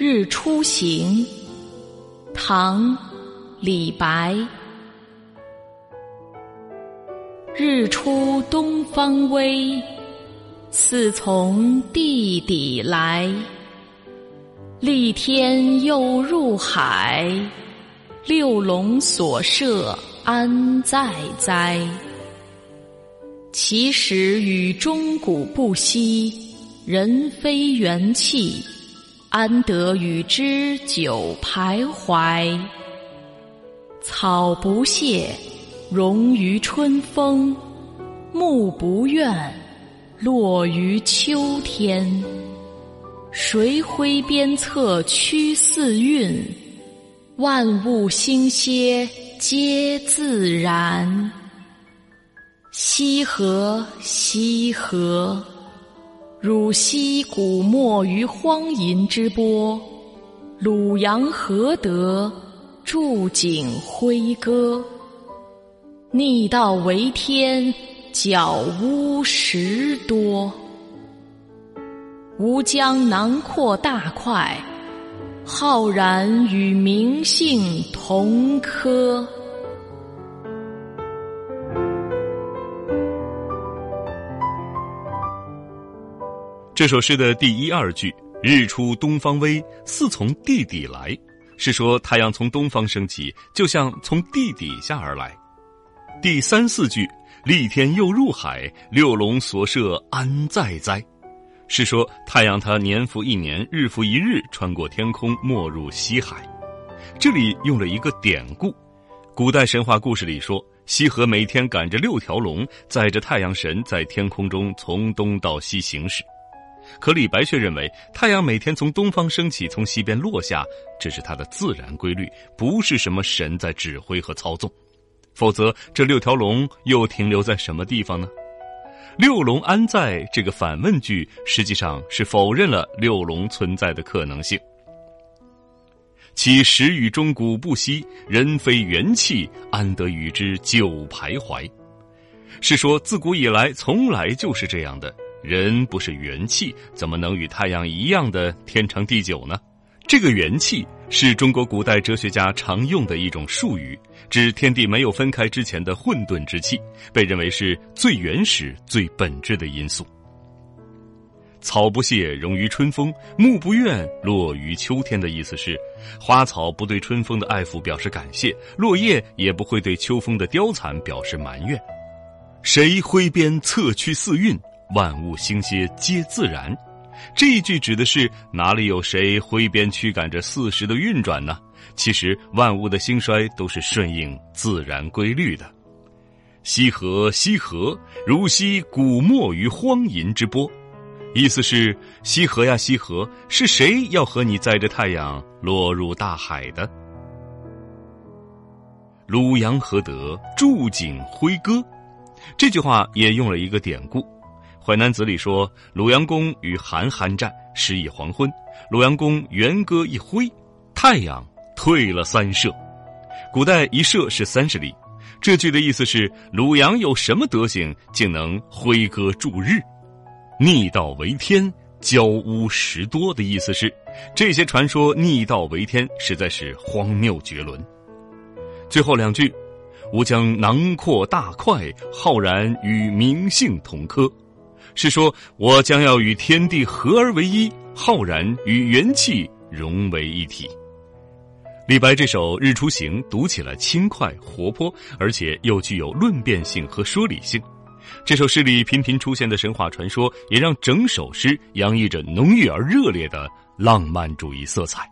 日出行，唐·李白。日出东方微，似从地底来。立天又入海，六龙所射安在哉？其实与钟鼓不息，人非元气，安得与之久徘徊？草不谢，荣于春风；木不怨，落于秋天。谁挥鞭策驱四运？万物兴歇皆自然。西河，西河，汝兮古没于荒淫之波。鲁阳何德，筑井辉歌？逆道为天，矫巫十多。吾将囊括大块，浩然与名姓同科。这首诗的第一二句“日出东方微，似从地底来”，是说太阳从东方升起，就像从地底下而来。第三四句“立天又入海，六龙所射安在哉”。是说太阳它年复一年，日复一日穿过天空，没入西海。这里用了一个典故，古代神话故事里说，西河每天赶着六条龙，载着太阳神在天空中从东到西行驶。可李白却认为，太阳每天从东方升起，从西边落下，这是它的自然规律，不是什么神在指挥和操纵。否则，这六条龙又停留在什么地方呢？六龙安在这个反问句，实际上是否认了六龙存在的可能性。其实与中古不息，人非元气，安得与之久徘徊？是说自古以来从来就是这样的，人不是元气，怎么能与太阳一样的天长地久呢？这个元气是中国古代哲学家常用的一种术语，指天地没有分开之前的混沌之气，被认为是最原始、最本质的因素。草不谢，荣于春风；木不怨，落于秋天。的意思是，花草不对春风的爱抚表示感谢，落叶也不会对秋风的凋残表示埋怨。谁挥鞭策驱四运？万物兴歇皆自然。这一句指的是哪里有谁挥鞭驱赶着四时的运转呢？其实万物的兴衰都是顺应自然规律的。西河，西河，如昔古没于荒淫之波。意思是西河呀，西河，是谁要和你载着太阳落入大海的？鲁阳何德，筑景辉歌？这句话也用了一个典故。《淮南子》里说：“鲁阳公与韩酣战，时已黄昏。鲁阳公元歌一挥，太阳退了三射。古代一射是三十里。这句的意思是鲁阳有什么德行，竟能挥歌助日？逆道为天，交巫十多的意思是，这些传说逆道为天，实在是荒谬绝伦。最后两句：吾将囊括大块，浩然与名姓同科。”是说，我将要与天地合而为一，浩然与元气融为一体。李白这首《日出行》读起来轻快活泼，而且又具有论辩性和说理性。这首诗里频频出现的神话传说，也让整首诗洋溢着浓郁而热烈的浪漫主义色彩。